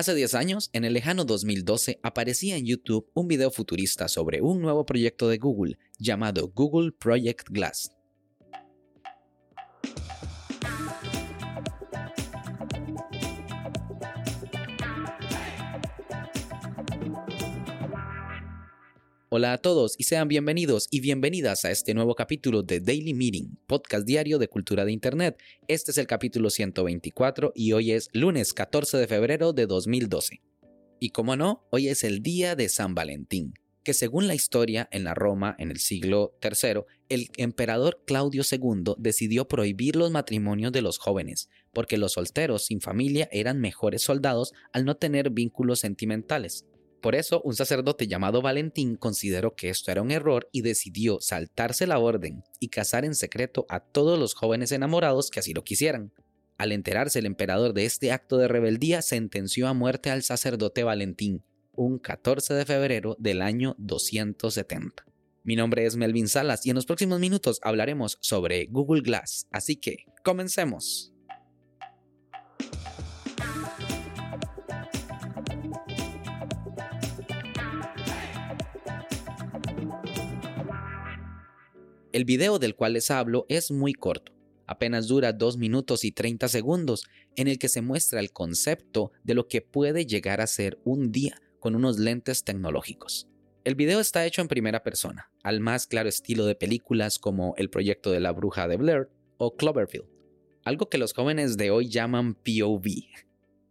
Hace 10 años, en el lejano 2012, aparecía en YouTube un video futurista sobre un nuevo proyecto de Google llamado Google Project Glass. Hola a todos y sean bienvenidos y bienvenidas a este nuevo capítulo de Daily Meeting, podcast diario de cultura de Internet. Este es el capítulo 124 y hoy es lunes 14 de febrero de 2012. Y como no, hoy es el día de San Valentín, que según la historia en la Roma en el siglo III, el emperador Claudio II decidió prohibir los matrimonios de los jóvenes, porque los solteros sin familia eran mejores soldados al no tener vínculos sentimentales. Por eso, un sacerdote llamado Valentín consideró que esto era un error y decidió saltarse la orden y casar en secreto a todos los jóvenes enamorados que así lo quisieran. Al enterarse el emperador de este acto de rebeldía, sentenció a muerte al sacerdote Valentín, un 14 de febrero del año 270. Mi nombre es Melvin Salas y en los próximos minutos hablaremos sobre Google Glass, así que comencemos. El video del cual les hablo es muy corto, apenas dura 2 minutos y 30 segundos, en el que se muestra el concepto de lo que puede llegar a ser un día con unos lentes tecnológicos. El video está hecho en primera persona, al más claro estilo de películas como El proyecto de la bruja de Blair o Cloverfield, algo que los jóvenes de hoy llaman POV.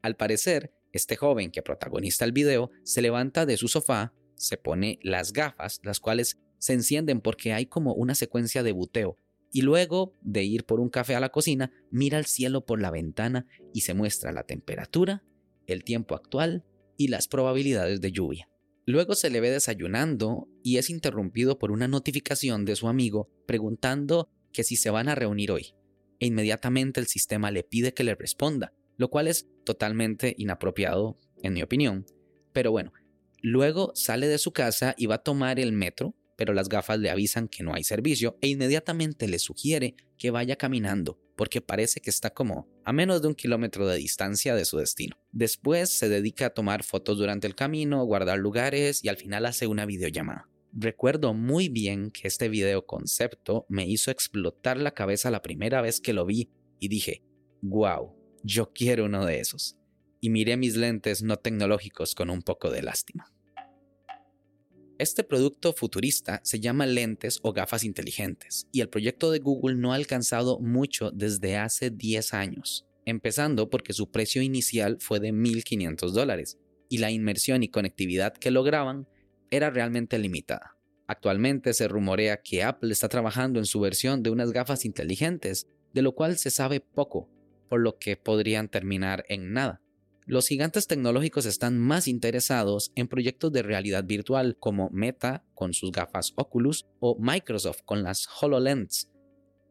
Al parecer, este joven que protagoniza el video se levanta de su sofá, se pone las gafas, las cuales se encienden porque hay como una secuencia de buteo. Y luego de ir por un café a la cocina, mira al cielo por la ventana y se muestra la temperatura, el tiempo actual y las probabilidades de lluvia. Luego se le ve desayunando y es interrumpido por una notificación de su amigo preguntando que si se van a reunir hoy. E inmediatamente el sistema le pide que le responda, lo cual es totalmente inapropiado, en mi opinión. Pero bueno, luego sale de su casa y va a tomar el metro pero las gafas le avisan que no hay servicio e inmediatamente le sugiere que vaya caminando, porque parece que está como a menos de un kilómetro de distancia de su destino. Después se dedica a tomar fotos durante el camino, guardar lugares y al final hace una videollamada. Recuerdo muy bien que este video concepto me hizo explotar la cabeza la primera vez que lo vi y dije, wow, yo quiero uno de esos. Y miré mis lentes no tecnológicos con un poco de lástima. Este producto futurista se llama lentes o gafas inteligentes y el proyecto de Google no ha alcanzado mucho desde hace 10 años, empezando porque su precio inicial fue de 1.500 dólares y la inmersión y conectividad que lograban era realmente limitada. Actualmente se rumorea que Apple está trabajando en su versión de unas gafas inteligentes, de lo cual se sabe poco, por lo que podrían terminar en nada los gigantes tecnológicos están más interesados en proyectos de realidad virtual como Meta con sus gafas Oculus o Microsoft con las HoloLens.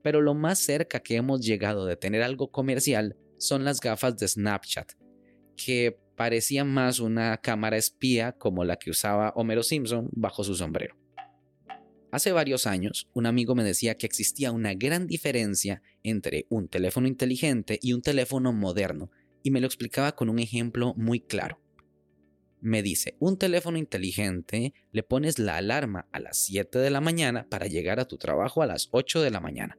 Pero lo más cerca que hemos llegado de tener algo comercial son las gafas de Snapchat, que parecían más una cámara espía como la que usaba Homero Simpson bajo su sombrero. Hace varios años, un amigo me decía que existía una gran diferencia entre un teléfono inteligente y un teléfono moderno, y me lo explicaba con un ejemplo muy claro. Me dice, un teléfono inteligente le pones la alarma a las 7 de la mañana para llegar a tu trabajo a las 8 de la mañana.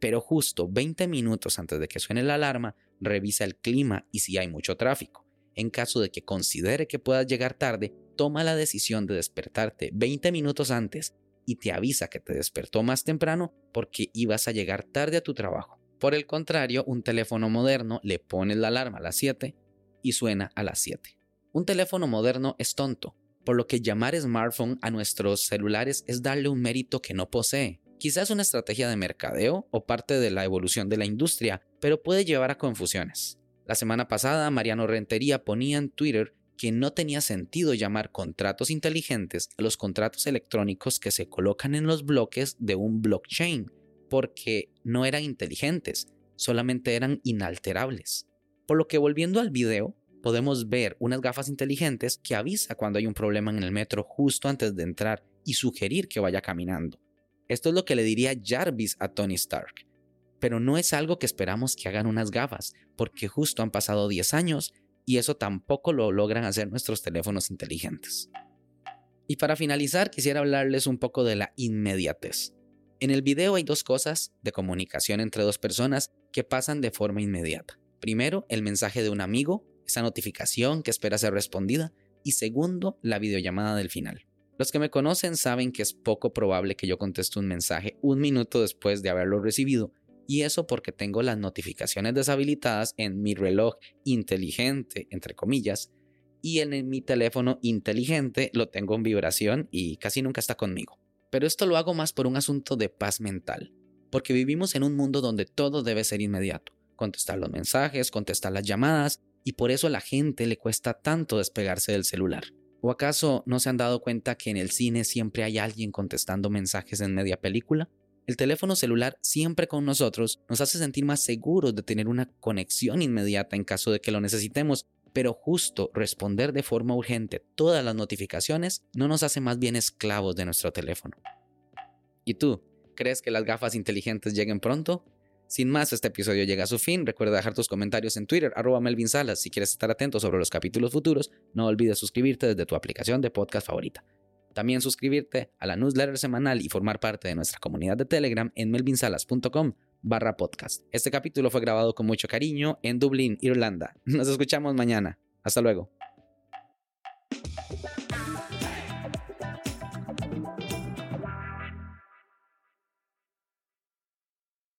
Pero justo 20 minutos antes de que suene la alarma, revisa el clima y si hay mucho tráfico. En caso de que considere que puedas llegar tarde, toma la decisión de despertarte 20 minutos antes y te avisa que te despertó más temprano porque ibas a llegar tarde a tu trabajo. Por el contrario, un teléfono moderno le pones la alarma a las 7 y suena a las 7. Un teléfono moderno es tonto, por lo que llamar smartphone a nuestros celulares es darle un mérito que no posee. Quizás una estrategia de mercadeo o parte de la evolución de la industria, pero puede llevar a confusiones. La semana pasada, Mariano Rentería ponía en Twitter que no tenía sentido llamar contratos inteligentes a los contratos electrónicos que se colocan en los bloques de un blockchain, porque no eran inteligentes, solamente eran inalterables. Por lo que volviendo al video, podemos ver unas gafas inteligentes que avisa cuando hay un problema en el metro justo antes de entrar y sugerir que vaya caminando. Esto es lo que le diría Jarvis a Tony Stark. Pero no es algo que esperamos que hagan unas gafas, porque justo han pasado 10 años y eso tampoco lo logran hacer nuestros teléfonos inteligentes. Y para finalizar, quisiera hablarles un poco de la inmediatez. En el video hay dos cosas de comunicación entre dos personas que pasan de forma inmediata. Primero, el mensaje de un amigo, esa notificación que espera ser respondida, y segundo, la videollamada del final. Los que me conocen saben que es poco probable que yo conteste un mensaje un minuto después de haberlo recibido, y eso porque tengo las notificaciones deshabilitadas en mi reloj inteligente, entre comillas, y en mi teléfono inteligente lo tengo en vibración y casi nunca está conmigo. Pero esto lo hago más por un asunto de paz mental, porque vivimos en un mundo donde todo debe ser inmediato, contestar los mensajes, contestar las llamadas, y por eso a la gente le cuesta tanto despegarse del celular. ¿O acaso no se han dado cuenta que en el cine siempre hay alguien contestando mensajes en media película? El teléfono celular siempre con nosotros nos hace sentir más seguros de tener una conexión inmediata en caso de que lo necesitemos, pero justo responder de forma urgente todas las notificaciones no nos hace más bien esclavos de nuestro teléfono. ¿Y tú? ¿Crees que las gafas inteligentes lleguen pronto? Sin más, este episodio llega a su fin. Recuerda dejar tus comentarios en Twitter, arroba Melvin Salas. Si quieres estar atento sobre los capítulos futuros, no olvides suscribirte desde tu aplicación de podcast favorita. También suscribirte a la newsletter semanal y formar parte de nuestra comunidad de Telegram en melvinsalas.com barra podcast. Este capítulo fue grabado con mucho cariño en Dublín, Irlanda. Nos escuchamos mañana. Hasta luego.